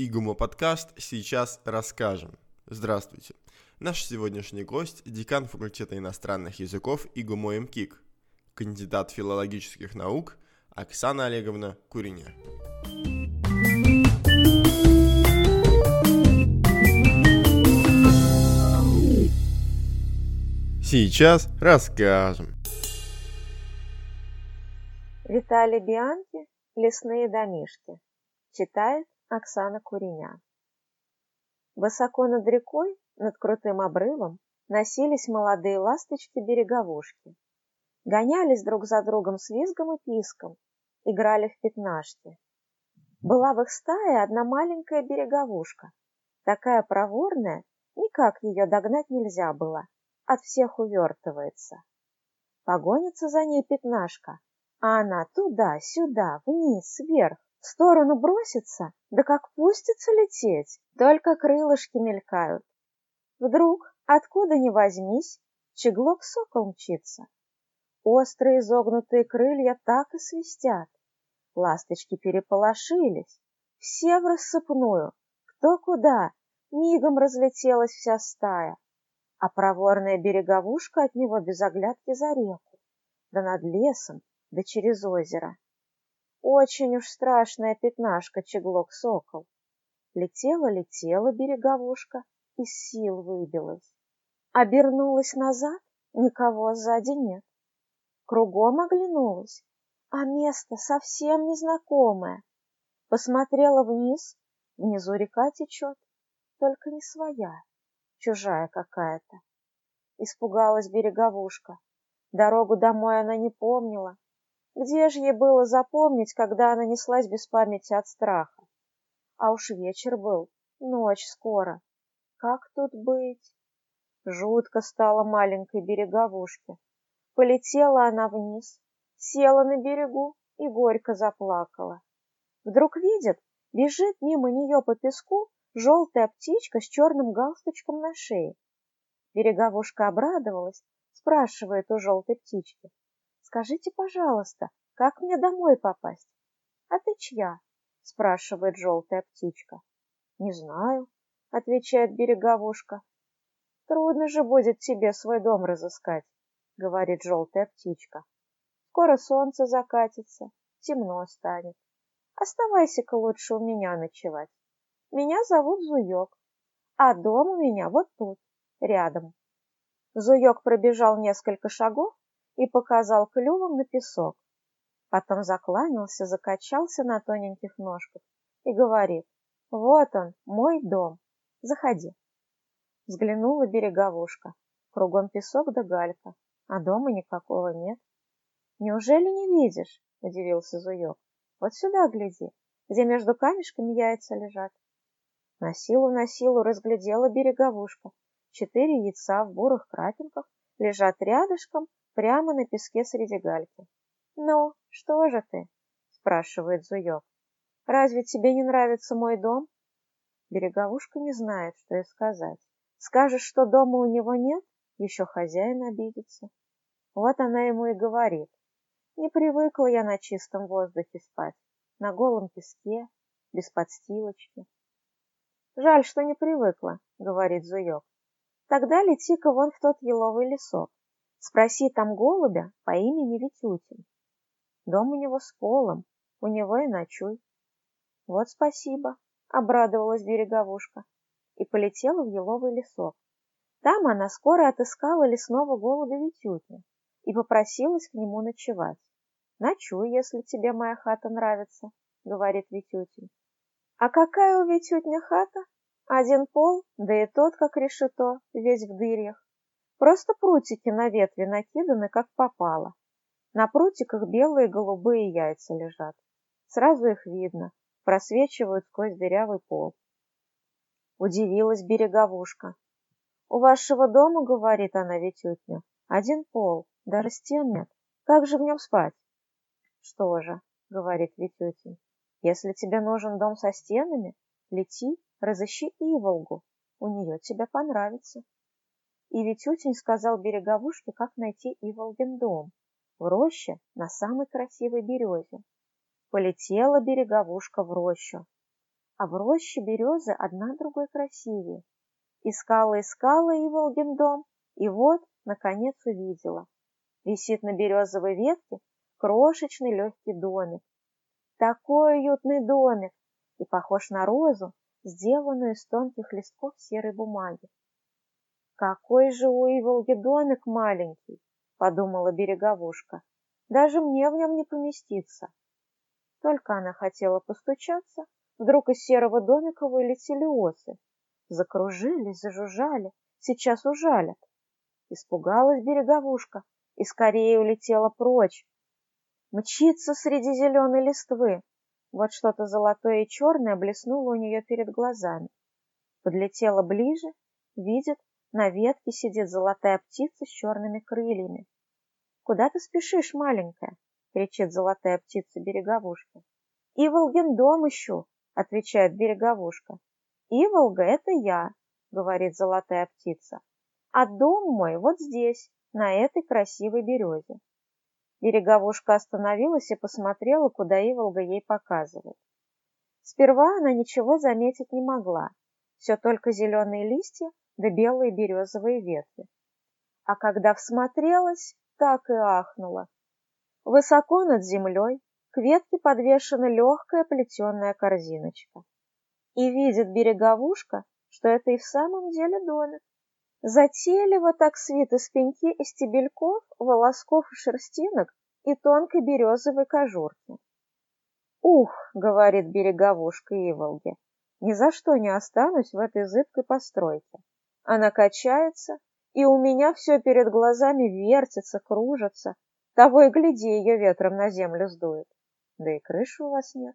Игумо подкаст «Сейчас расскажем». Здравствуйте. Наш сегодняшний гость – декан факультета иностранных языков Игумо МКИК, кандидат филологических наук Оксана Олеговна Куриня. Сейчас расскажем. Виталий Бианки «Лесные домишки». Читает Оксана Куриня. Высоко над рекой, над крутым обрывом, носились молодые ласточки-береговушки. Гонялись друг за другом с визгом и писком, играли в пятнашки. Была в их стае одна маленькая береговушка, такая проворная, никак ее догнать нельзя было, от всех увертывается. Погонится за ней пятнашка, а она туда-сюда, вниз, вверх, в сторону бросится, да как пустится лететь, только крылышки мелькают. Вдруг, откуда ни возьмись, чеглок сокол мчится. Острые изогнутые крылья так и свистят. Ласточки переполошились, все в рассыпную, кто куда, мигом разлетелась вся стая, а проворная береговушка от него без оглядки за реку, да над лесом, да через озеро. Очень уж страшная пятнашка чеглок-сокол. Летела-летела береговушка, из сил выбилась. Обернулась назад, никого сзади нет. Кругом оглянулась, а место совсем незнакомое. Посмотрела вниз, внизу река течет, только не своя, чужая какая-то. Испугалась береговушка. Дорогу домой она не помнила, где же ей было запомнить, когда она неслась без памяти от страха? А уж вечер был, ночь скоро. Как тут быть? Жутко стало маленькой береговушке. Полетела она вниз, села на берегу и горько заплакала. Вдруг видит, бежит мимо нее по песку желтая птичка с черным галстучком на шее. Береговушка обрадовалась, спрашивает у желтой птички. Скажите, пожалуйста, как мне домой попасть? А ты чья? спрашивает желтая птичка. Не знаю, отвечает береговушка. Трудно же будет тебе свой дом разыскать, говорит желтая птичка. Скоро солнце закатится, темно станет. Оставайся-ка лучше у меня ночевать. Меня зовут Зуёк, а дом у меня вот тут, рядом. Зуёк пробежал несколько шагов и показал клювом на песок. Потом закланялся, закачался на тоненьких ножках и говорит, «Вот он, мой дом, заходи». Взглянула береговушка, кругом песок да галька, а дома никакого нет. «Неужели не видишь?» — удивился Зуёк. «Вот сюда гляди, где между камешками яйца лежат». На силу на силу разглядела береговушка. Четыре яйца в бурых крапинках лежат рядышком прямо на песке среди гальки. «Ну, что же ты?» — спрашивает Зуёк. «Разве тебе не нравится мой дом?» Береговушка не знает, что и сказать. Скажешь, что дома у него нет, еще хозяин обидится. Вот она ему и говорит. Не привыкла я на чистом воздухе спать, на голом песке, без подстилочки. Жаль, что не привыкла, говорит Зуёк. Тогда лети-ка вон в тот еловый лесок. Спроси там голубя по имени Витютин. Дом у него с полом, у него и ночуй. Вот спасибо, обрадовалась береговушка и полетела в еловый лесок. Там она скоро отыскала лесного голубя Витютина и попросилась к нему ночевать. «Ночуй, если тебе моя хата нравится», — говорит Витютин. «А какая у Витютня хата? Один пол, да и тот, как решето, весь в дырях. Просто прутики на ветви накиданы, как попало. На прутиках белые и голубые яйца лежат. Сразу их видно, просвечивают сквозь дырявый пол. Удивилась береговушка. «У вашего дома, — говорит она Витютню, — один пол, даже стен нет. Как же в нем спать?» «Что же, — говорит Витютин, — если тебе нужен дом со стенами, лети, разыщи Иволгу, у нее тебе понравится». И Витютин сказал Береговушке, как найти Иволгин дом. В роще на самой красивой березе. Полетела Береговушка в рощу. а в роще березы одна другой красивее. Искала-искала Иволгин дом, и вот, наконец, увидела. Висит на березовой ветке крошечный легкий домик. Такой уютный домик и похож на розу, сделанную из тонких листков серой бумаги. «Какой же у Иволги домик маленький!» — подумала береговушка. «Даже мне в нем не поместиться». Только она хотела постучаться, вдруг из серого домика вылетели осы. Закружились, зажужжали, сейчас ужалят. Испугалась береговушка и скорее улетела прочь. Мчится среди зеленой листвы. Вот что-то золотое и черное блеснуло у нее перед глазами. Подлетела ближе, видит, на ветке сидит золотая птица с черными крыльями. «Куда ты спешишь, маленькая?» — кричит золотая птица береговушки. «Иволгин дом ищу», — отвечает береговушка. «Иволга — это я», — говорит золотая птица. «А дом мой вот здесь, на этой красивой березе». Береговушка остановилась и посмотрела, куда Иволга ей показывает. Сперва она ничего заметить не могла, все только зеленые листья да белые березовые ветви. А когда всмотрелась, так и ахнула. Высоко над землей к ветке подвешена легкая плетеная корзиночка. И видит береговушка, что это и в самом деле домик. Затейливо так свит из пеньки и стебельков, волосков и шерстинок и тонкой березовой кожурки. «Ух!» — говорит береговушка Иволге, «ни за что не останусь в этой зыбкой постройке. Она качается, и у меня все перед глазами вертится, кружится. Того и гляди, ее ветром на землю сдует. Да и крыши у вас нет.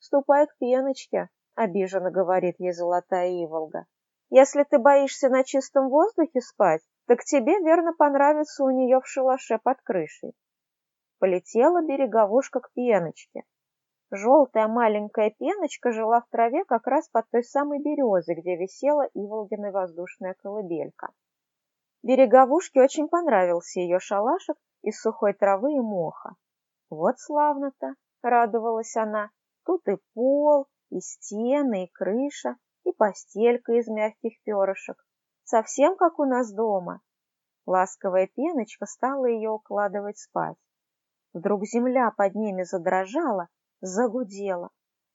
Ступай к пеночке, — обиженно говорит ей золотая Иволга. Если ты боишься на чистом воздухе спать, так тебе верно понравится у нее в шалаше под крышей. Полетела береговушка к пеночке. Желтая маленькая пеночка жила в траве как раз под той самой березой, где висела Иволгина воздушная колыбелька. Береговушке очень понравился ее шалашик из сухой травы и моха. Вот славно-то, радовалась она, тут и пол, и стены, и крыша, и постелька из мягких перышек, совсем как у нас дома. Ласковая пеночка стала ее укладывать спать. Вдруг земля под ними задрожала, загудела.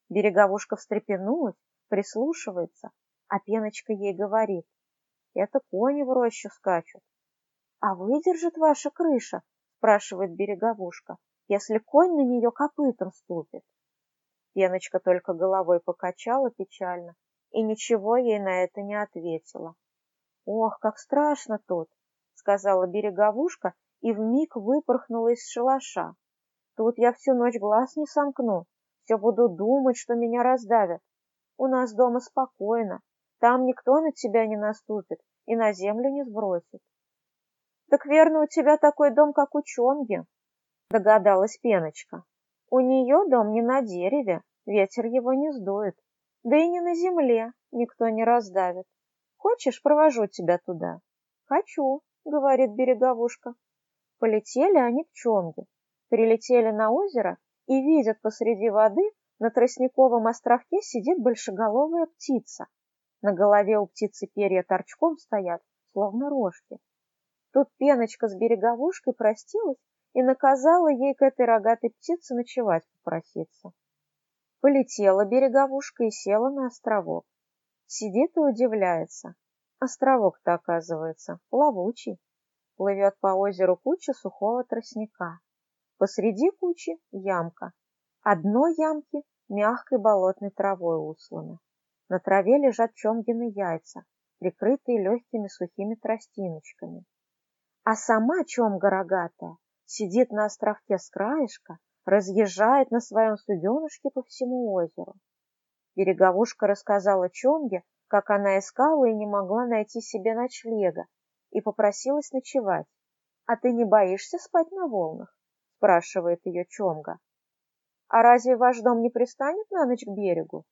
Береговушка встрепенулась, прислушивается, а пеночка ей говорит. Это кони в рощу скачут. А выдержит ваша крыша, спрашивает береговушка, если конь на нее копытом ступит. Пеночка только головой покачала печально и ничего ей на это не ответила. «Ох, как страшно тут!» — сказала береговушка и вмиг выпорхнула из шалаша. Тут я всю ночь глаз не сомкну, все буду думать, что меня раздавят. У нас дома спокойно, там никто на тебя не наступит и на землю не сбросит. Так верно, у тебя такой дом, как у Чонги, догадалась Пеночка. У нее дом не на дереве, ветер его не сдует, да и не на земле никто не раздавит. Хочешь, провожу тебя туда? Хочу, говорит береговушка. Полетели они к Чонге прилетели на озеро и видят посреди воды на тростниковом островке сидит большеголовая птица. На голове у птицы перья торчком стоят, словно рожки. Тут пеночка с береговушкой простилась и наказала ей к этой рогатой птице ночевать попроситься. Полетела береговушка и села на островок. Сидит и удивляется. Островок-то, оказывается, плавучий. Плывет по озеру куча сухого тростника. Посреди кучи ямка. Одной ямки мягкой болотной травой усланы. На траве лежат чомгины яйца, прикрытые легкими сухими тростиночками. А сама чомга рогатая сидит на островке с краешка, разъезжает на своем суденышке по всему озеру. Береговушка рассказала Чомге, как она искала и не могла найти себе ночлега, и попросилась ночевать. «А ты не боишься спать на волнах?» Спрашивает ее Чомга. А разве ваш дом не пристанет на ночь к берегу?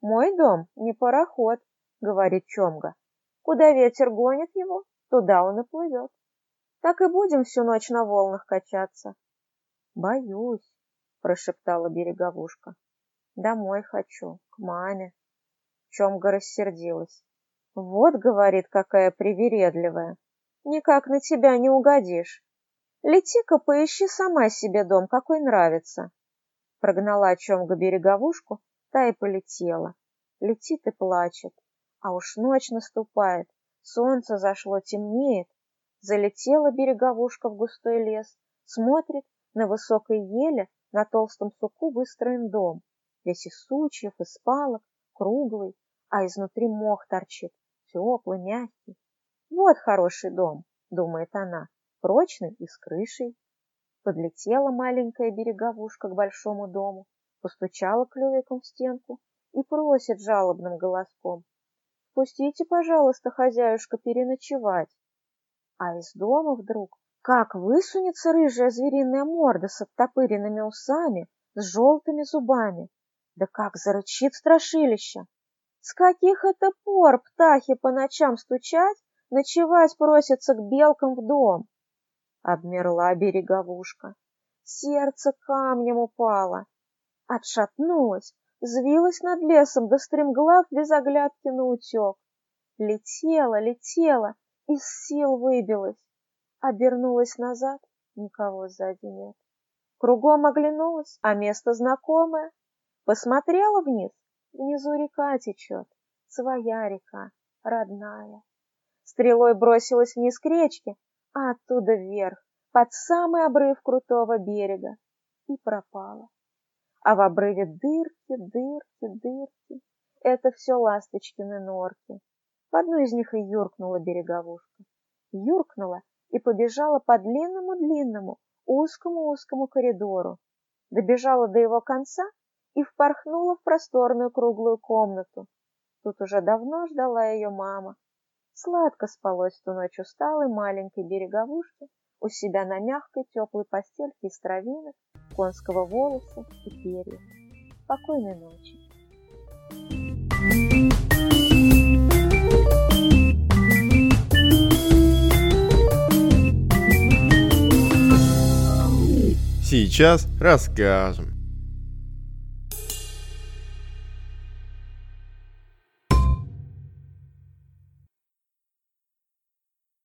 Мой дом не пароход, говорит Чомга. Куда ветер гонит его, туда он и плывет. Так и будем всю ночь на волнах качаться. Боюсь, прошептала береговушка. Домой хочу, к маме. Чомга рассердилась. Вот, говорит, какая привередливая. Никак на тебя не угодишь. Лети-ка поищи сама себе дом, какой нравится. Прогнала Чомга береговушку, та и полетела. Летит и плачет. А уж ночь наступает, солнце зашло, темнеет. Залетела береговушка в густой лес, смотрит, на высокой еле, на толстом суку выстроен дом. Весь из сучьев, из палок, круглый, а изнутри мох торчит, теплый, мягкий. Вот хороший дом, думает она, прочный и с крышей. Подлетела маленькая береговушка к большому дому, постучала клювиком в стенку и просит жалобным голоском. «Пустите, пожалуйста, хозяюшка, переночевать». А из дома вдруг как высунется рыжая звериная морда с оттопыренными усами, с желтыми зубами. Да как зарычит страшилище! С каких это пор птахи по ночам стучать, ночевать просятся к белкам в дом? Обмерла береговушка. Сердце камнем упало. Отшатнулась, взвилась над лесом, да стремглав без оглядки наутек. Летела, летела, из сил выбилась. Обернулась назад, никого сзади нет. Кругом оглянулась, а место знакомое. Посмотрела вниз, внизу река течет, своя река, родная. Стрелой бросилась вниз к речке, а оттуда вверх, под самый обрыв крутого берега, и пропала. А в обрыве дырки, дырки, дырки. Это все ласточкины норки. В одну из них и юркнула береговушка. Юркнула и побежала по длинному-длинному, узкому-узкому коридору. Добежала до его конца и впорхнула в просторную круглую комнату. Тут уже давно ждала ее мама. Сладко спалось ту ночь усталой маленькой береговушке у себя на мягкой теплой постельке из травинок, конского волоса и перьев. Спокойной ночи. Сейчас расскажем.